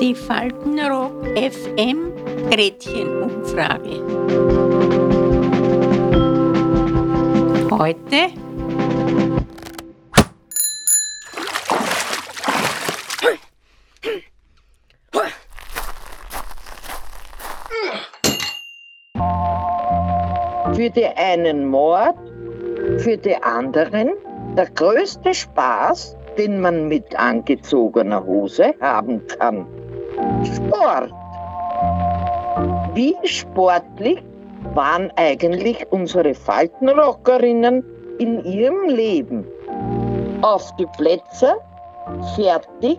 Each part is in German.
Die Faltenrock FM Gretchenumfrage. Heute für die einen Mord, für die anderen der größte Spaß, den man mit angezogener Hose haben kann. Sport. Wie sportlich waren eigentlich unsere Faltenrockerinnen in ihrem Leben? Auf die Plätze, fertig,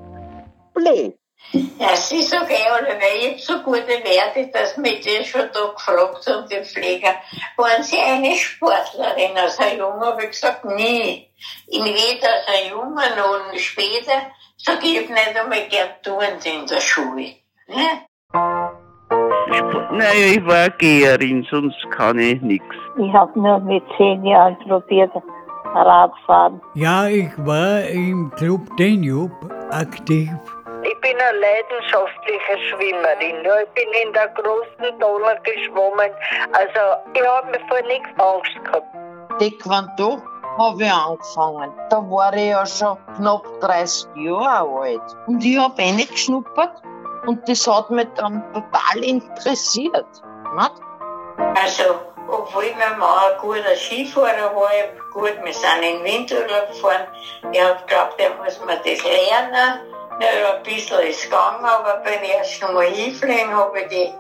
blöd. Ja, sie sagt eh alle, weil ich hab so gute Werte, dass mich das schon da gefragt haben, die Pfleger. Waren Sie eine Sportlerin als ein Junge? Habe ich gesagt, nie. In weder als ein Junge noch später. Sag ich, ich nicht einmal gern tun in der Schule. Ne? Naja, ich war Geherin, sonst kann ich nichts. Ich habe nur mit zehn Jahren probiert, Radfahren. Ja, ich war im Club Danube aktiv. Ich bin eine leidenschaftliche Schwimmerin. Ja, ich bin in der großen Donau geschwommen. Also ich habe mir vor nichts Angst gehabt. Taekwondo habe ich angefangen. Da war ich ja schon knapp 30 Jahre alt. Und ich habe eh nicht geschnuppert. Und das hat mich dann total interessiert. Nicht? Also, obwohl mein Mann ein guter Skifahrer war, gut, wir sind in Windurlaub gefahren. Ich hab geglaubt, er muss mir das lernen. Ja, ein bisschen ist gegangen, aber beim ersten Mal hinfliegen habe ich die,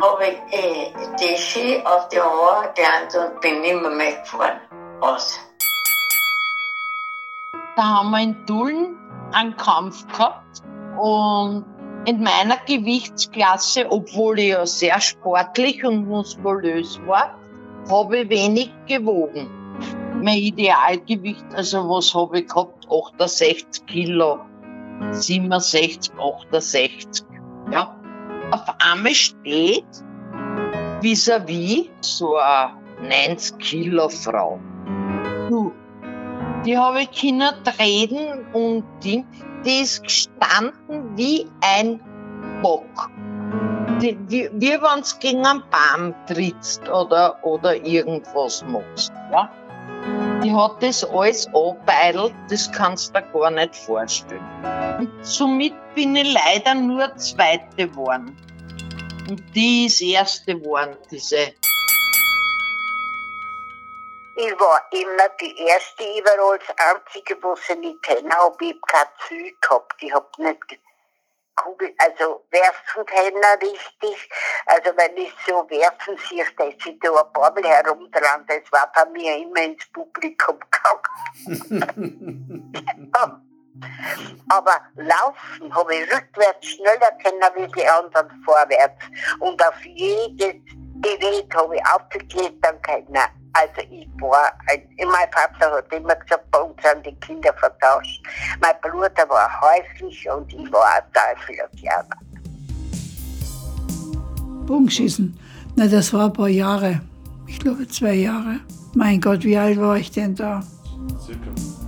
hab ich, äh, die Ski auf die Haare gelernt und bin mehr, mehr gefahren. Aus. Da haben wir in Tulln einen Kampf gehabt. Und in meiner Gewichtsklasse, obwohl ich ja sehr sportlich und muskulös war, habe ich wenig gewogen. Mein Idealgewicht, also was habe ich gehabt? 68 Kilo. 67, 68. Ja. Auf einmal steht vis-à-vis so eine 90 Kilo Frau. Du, die habe ich können reden und die, die ist gestanden wie ein Bock. Die, wie, wie wenn es gegen einen Baum trittst oder, oder irgendwas machst. Ja? Die hat das alles abbeidelt, das kannst du dir gar nicht vorstellen. Und somit bin ich leider nur Zweite geworden. Und die ist Erste geworden, diese. Ich war immer die erste, überall das einzige, was ich nicht kenne, habe ich kein Ziel gehabt. Ich habe nicht Kugel, also werfen können richtig. Also wenn ich so werfen sehe, da sind da ein paar Mal herumdran, das war bei mir immer ins Publikum gegangen. Aber laufen habe ich rückwärts schneller können wie die anderen vorwärts. Und auf jedes Gerät habe ich aufgeklettert können. Also ich war, ein, mein Vater hat immer gesagt, bei uns sind die Kinder vertauscht. Mein Bruder war häuslich und ich war ein Teufelerkerne. Bogenschießen, na das war ein paar Jahre. Ich glaube zwei Jahre. Mein Gott, wie alt war ich denn da? Circa.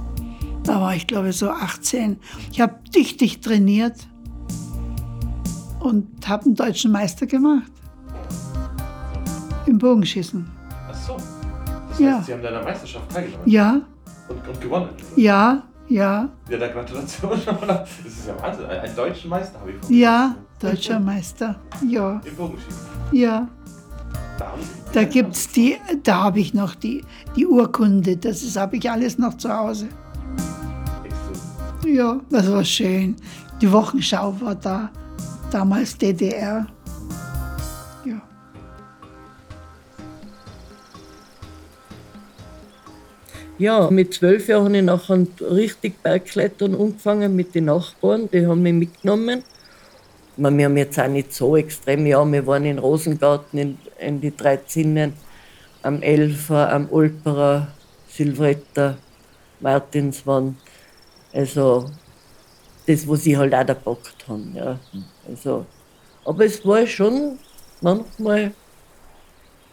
Da war ich glaube so 18. Ich habe dichtig trainiert und habe einen deutschen Meister gemacht. Im Bogenschießen. Ach so. Das Ja. heißt, Sie haben da an der Meisterschaft teilgenommen Ja, und, und gewonnen. ja, ja, Ja, dann Gratulation. Das ist ja Wahnsinn. Einen deutschen Meister habe ich von ja, deutscher Meister. Ja, Im Bogenschießen. ja. Da. Da gibt's die, da habe ich noch die, die Urkunde. Das habe ich alles noch zu Hause. Ja, das war schön. Die Wochenschau war da, damals DDR. Ja. Mit zwölf Jahren habe ich nachher richtig Bergklettern angefangen mit den Nachbarn. Die haben mich mitgenommen. Wir haben jetzt auch nicht so extrem, ja, wir waren in Rosengarten, in, in die drei Zinnen, am Elfer, am Olperer, Silvretta, Martinswand. Also, das, was ich halt auch da gepackt habe. Ja. Also, aber es war schon manchmal,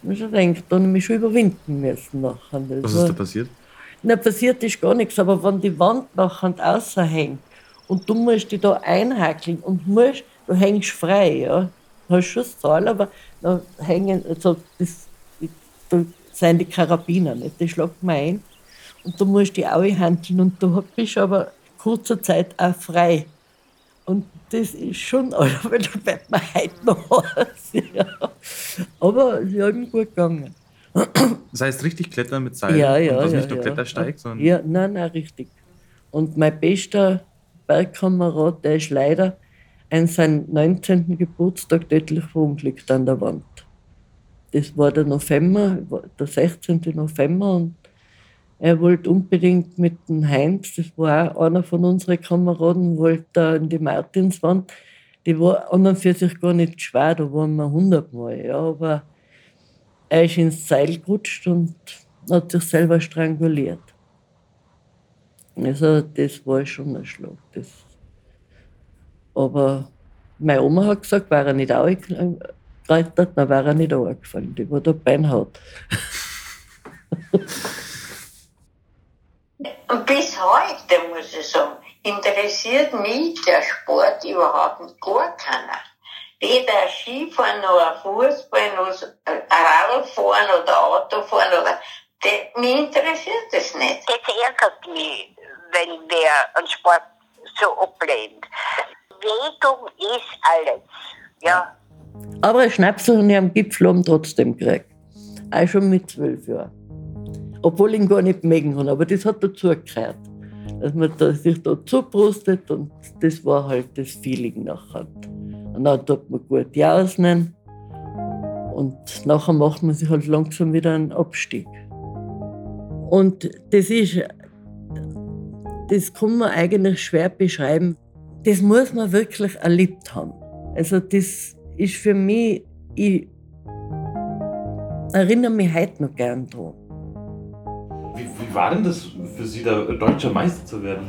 man schon denkt, da habe ich mich schon überwinden müssen nachher. Das Was war- ist da passiert? Na, passiert ist gar nichts, aber wenn die Wand nachher außen hängt und du musst dich da einhakeln und musst, du hängst frei, ja. Du hast schon Seil, aber da hängen, also das, da sind die Karabiner nicht, die schlagen man ein und du musst die auch handeln und du bist aber kurzer Zeit auch frei. Und das ist schon, also, weil da bleibt man heute noch aus. Ja. Aber sie haben gut gegangen. Das heißt richtig klettern mit Seil? Ja, ja. Und also ja, nicht nur ja. Klettersteig, sondern. Ja, nein, nein, richtig. Und mein bester Bergkamerad, der ist leider an seinem 19. Geburtstag tödlich verunglückt an der Wand. Das war der November, der 16. November und er wollte unbedingt mit dem Heinz, das war einer von unseren Kameraden, wollte in die Martinswand. Die war an und für sich gar nicht schwer, da waren wir hundertmal, ja, aber er ist ins Seil gerutscht und hat sich selber stranguliert. Also das war schon ein Schlag. Das. Aber meine Oma hat gesagt, war er nicht angeklettert, dann wäre er nicht angefallen. Die war da beinhart. Und bis heute, muss ich sagen, interessiert mich der Sport überhaupt gar keiner. Weder Skifahren noch Fußball, noch ein Radfahren oder Autofahren oder, das, mich interessiert das nicht. Das ärgert mich, wenn wer einen Sport so ablehnt. Bewegung ist alles. Ja. Aber Schnapsel ich am Gipfel oben trotzdem gekriegt. Auch schon mit zwölf Jahren. Obwohl ich ihn gar nicht mögen habe, aber das hat dazu gehört. Dass man da, sich da zubrustet und das war halt das Feeling nachher. Und dann tut man gut jausen und nachher macht man sich halt langsam wieder einen Abstieg. Und das ist, das kann man eigentlich schwer beschreiben. Das muss man wirklich erlebt haben. Also das ist für mich, ich erinnere mich heute noch gern dran. War denn das für Sie, da deutscher Meister zu werden?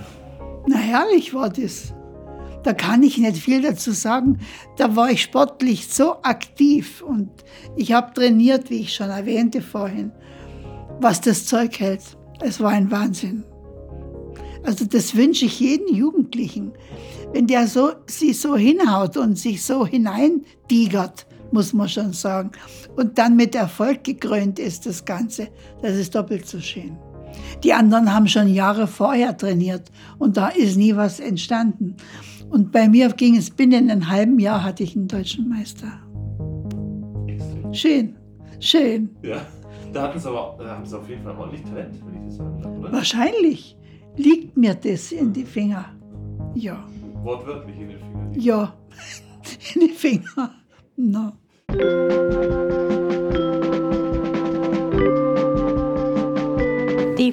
Na herrlich war das. Da kann ich nicht viel dazu sagen. Da war ich sportlich so aktiv und ich habe trainiert, wie ich schon erwähnte vorhin, was das Zeug hält. Es war ein Wahnsinn. Also das wünsche ich jedem Jugendlichen. Wenn der so, sie so hinhaut und sich so hineintigert, muss man schon sagen, und dann mit Erfolg gekrönt ist das Ganze, das ist doppelt so schön. Die anderen haben schon Jahre vorher trainiert und da ist nie was entstanden. Und bei mir ging es binnen einem halben Jahr hatte ich einen deutschen Meister. Schön, schön. Ja. Da hatten Sie aber da haben Sie auf jeden Fall ordentlich Talent, würde ich das sagen, oder? Wahrscheinlich liegt mir das in die Finger. Ja, Wortwörtlich in den Fingern. ja, in die Finger. No.